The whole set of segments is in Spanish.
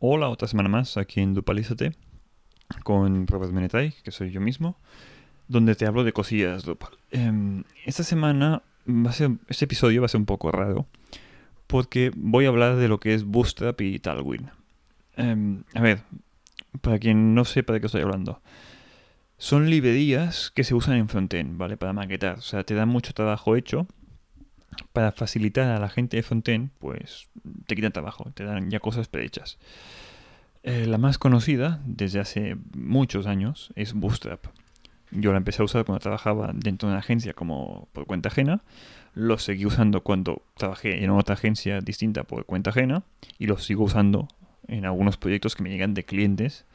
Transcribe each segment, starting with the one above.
Hola, otra semana más aquí en Dupalízate con Robert Menetay, que soy yo mismo, donde te hablo de cosillas Drupal. Em, esta semana, va a ser, este episodio va a ser un poco raro, porque voy a hablar de lo que es Bootstrap y Tailwind. Em, a ver, para quien no sepa de qué estoy hablando. Son librerías que se usan en frontend, ¿vale? Para maquetar. O sea, te dan mucho trabajo hecho para facilitar a la gente de frontend, pues te quitan trabajo, te dan ya cosas prehechas. Eh, la más conocida desde hace muchos años es Bootstrap. Yo la empecé a usar cuando trabajaba dentro de una agencia como por cuenta ajena. Lo seguí usando cuando trabajé en otra agencia distinta por cuenta ajena. Y lo sigo usando en algunos proyectos que me llegan de clientes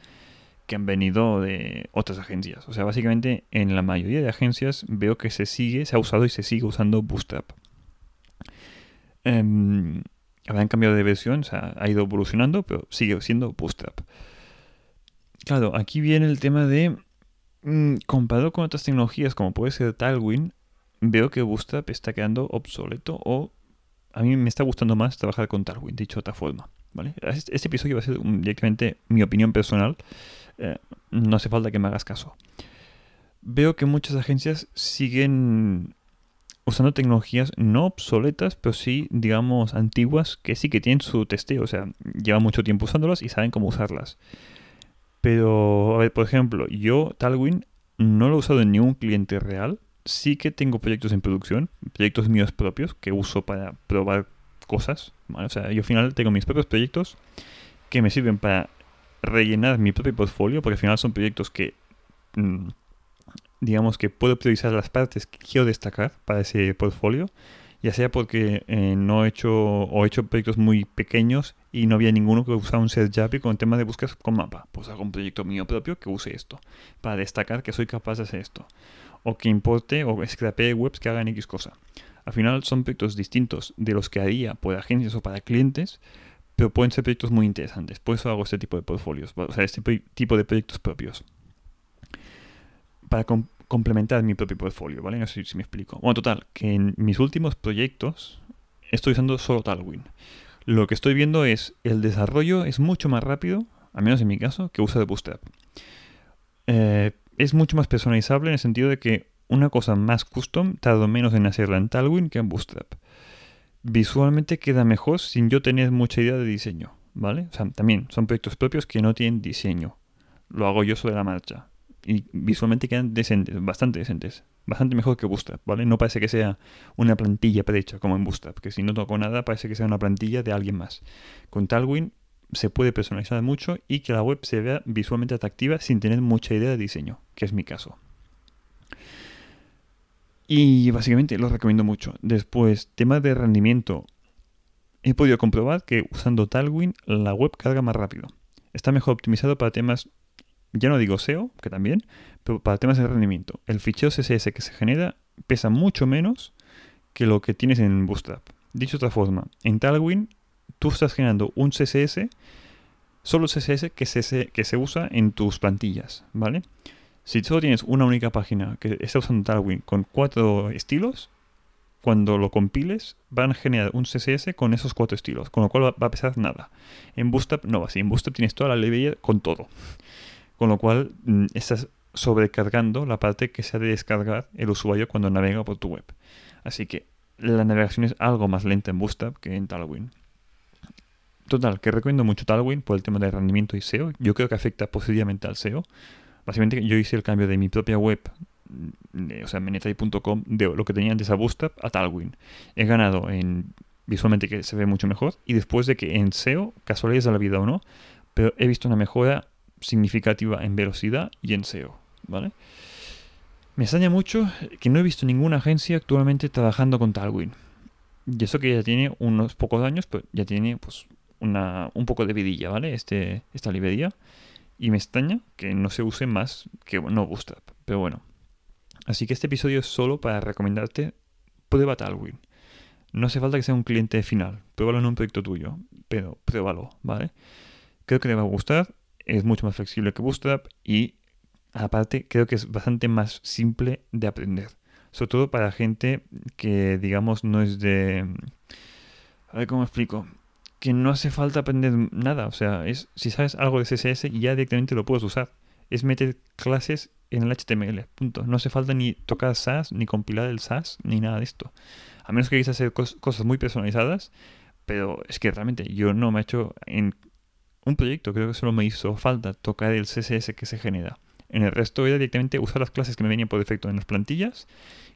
que han venido de otras agencias. O sea, básicamente en la mayoría de agencias veo que se sigue, se ha usado y se sigue usando Bootstrap. Eh, han cambiado de versión, o sea, ha ido evolucionando, pero sigue siendo Bootstrap. Claro, aquí viene el tema de, mm, comparado con otras tecnologías como puede ser Tailwind, veo que Bootstrap está quedando obsoleto o a mí me está gustando más trabajar con Tailwind, dicho de otra forma. ¿vale? Este, este episodio va a ser directamente mi opinión personal, eh, no hace falta que me hagas caso. Veo que muchas agencias siguen usando tecnologías no obsoletas, pero sí, digamos, antiguas, que sí que tienen su testeo, o sea, llevan mucho tiempo usándolas y saben cómo usarlas. Pero, a ver, por ejemplo, yo Talwin no lo he usado en ningún cliente real. Sí que tengo proyectos en producción, proyectos míos propios que uso para probar cosas. O sea, yo al final tengo mis propios proyectos que me sirven para rellenar mi propio portfolio, porque al final son proyectos que mm, digamos que puedo priorizar las partes que quiero destacar para ese portfolio, ya sea porque eh, no he hecho o he hecho proyectos muy pequeños y no había ninguno que usara un Japi con el tema de búsqueda con mapa. Pues hago un proyecto mío propio que use esto, para destacar que soy capaz de hacer esto. O que importe o scrapee webs que hagan X cosa. Al final son proyectos distintos de los que haría por agencias o para clientes, pero pueden ser proyectos muy interesantes. Por eso hago este tipo de portfolios, o sea, este tipo de proyectos propios. Para, complementar mi propio portfolio, ¿vale? No sé si me explico. Bueno, total, que en mis últimos proyectos estoy usando solo Tailwind. Lo que estoy viendo es el desarrollo es mucho más rápido, al menos en mi caso, que usa de Bootstrap. Eh, es mucho más personalizable en el sentido de que una cosa más custom tardo menos en hacerla en Tailwind que en Bootstrap. Visualmente queda mejor sin yo tener mucha idea de diseño, ¿vale? O sea, también son proyectos propios que no tienen diseño. Lo hago yo sobre la marcha y visualmente quedan decentes, bastante decentes. Bastante mejor que Bootstrap, ¿vale? No parece que sea una plantilla prehecha como en Bootstrap, que si no toco nada parece que sea una plantilla de alguien más. Con Tailwind se puede personalizar mucho y que la web se vea visualmente atractiva sin tener mucha idea de diseño, que es mi caso. Y básicamente lo recomiendo mucho. Después, tema de rendimiento. He podido comprobar que usando Tailwind la web carga más rápido. Está mejor optimizado para temas ya no digo SEO, que también, pero para temas de rendimiento. El fichero CSS que se genera pesa mucho menos que lo que tienes en Bootstrap. Dicho de otra forma, en Tailwind tú estás generando un CSS, solo CSS que se, que se usa en tus plantillas, ¿vale? Si solo tienes una única página que está usando Tailwind con cuatro estilos, cuando lo compiles van a generar un CSS con esos cuatro estilos, con lo cual va a pesar nada. En Bootstrap no va así, en Bootstrap tienes toda la librería con todo con lo cual mm, estás sobrecargando la parte que se ha de descargar el usuario cuando navega por tu web. Así que la navegación es algo más lenta en Bootstrap que en Tailwind. Total, que recomiendo mucho Tailwind por el tema de rendimiento y SEO. Yo creo que afecta positivamente al SEO. Básicamente yo hice el cambio de mi propia web, mm, o sea, menetay.com, de lo que tenía antes a Bootstrap a Tailwind. He ganado en visualmente que se ve mucho mejor y después de que en SEO, casualidades de la vida o no, pero he visto una mejora significativa en velocidad y en SEO, ¿vale? Me extraña mucho que no he visto ninguna agencia actualmente trabajando con Tailwind. Y eso que ya tiene unos pocos años, pero ya tiene pues una, un poco de vidilla, ¿vale? Este, esta librería. Y me extraña que no se use más que no Bootstrap. Pero bueno. Así que este episodio es solo para recomendarte prueba Tailwind. No hace falta que sea un cliente final. Pruébalo en un proyecto tuyo. Pero pruébalo, ¿vale? Creo que te va a gustar es mucho más flexible que Bootstrap y aparte creo que es bastante más simple de aprender. Sobre todo para gente que digamos no es de... A ver cómo explico. que no hace falta aprender nada. O sea, es si sabes algo de CSS, ya directamente lo puedes usar. Es meter clases en el HTML. Punto. No hace falta ni tocar SAS, ni compilar el SAS, ni nada de esto. A menos que queráis hacer cosas muy personalizadas. Pero es que realmente yo no me he hecho en un proyecto, creo que solo me hizo falta tocar el CSS que se genera. En el resto era directamente usar las clases que me venían por defecto en las plantillas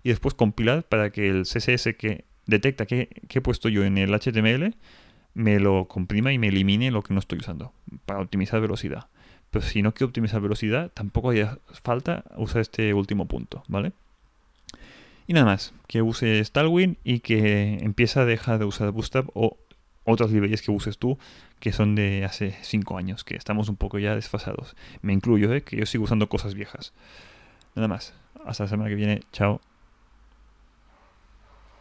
y después compilar para que el CSS que detecta que, he puesto yo en el HTML me lo comprima y me elimine lo que no estoy usando para optimizar velocidad. Pero si no quiero optimizar velocidad, tampoco haría falta usar este último punto, ¿vale? Y nada más, que uses Tailwind y que empieza a dejar de usar Bootstrap o otras librerías que uses tú que son de hace 5 años, que estamos un poco ya desfasados. Me incluyo, ¿eh? que yo sigo usando cosas viejas. Nada más. Hasta la semana que viene. Chao.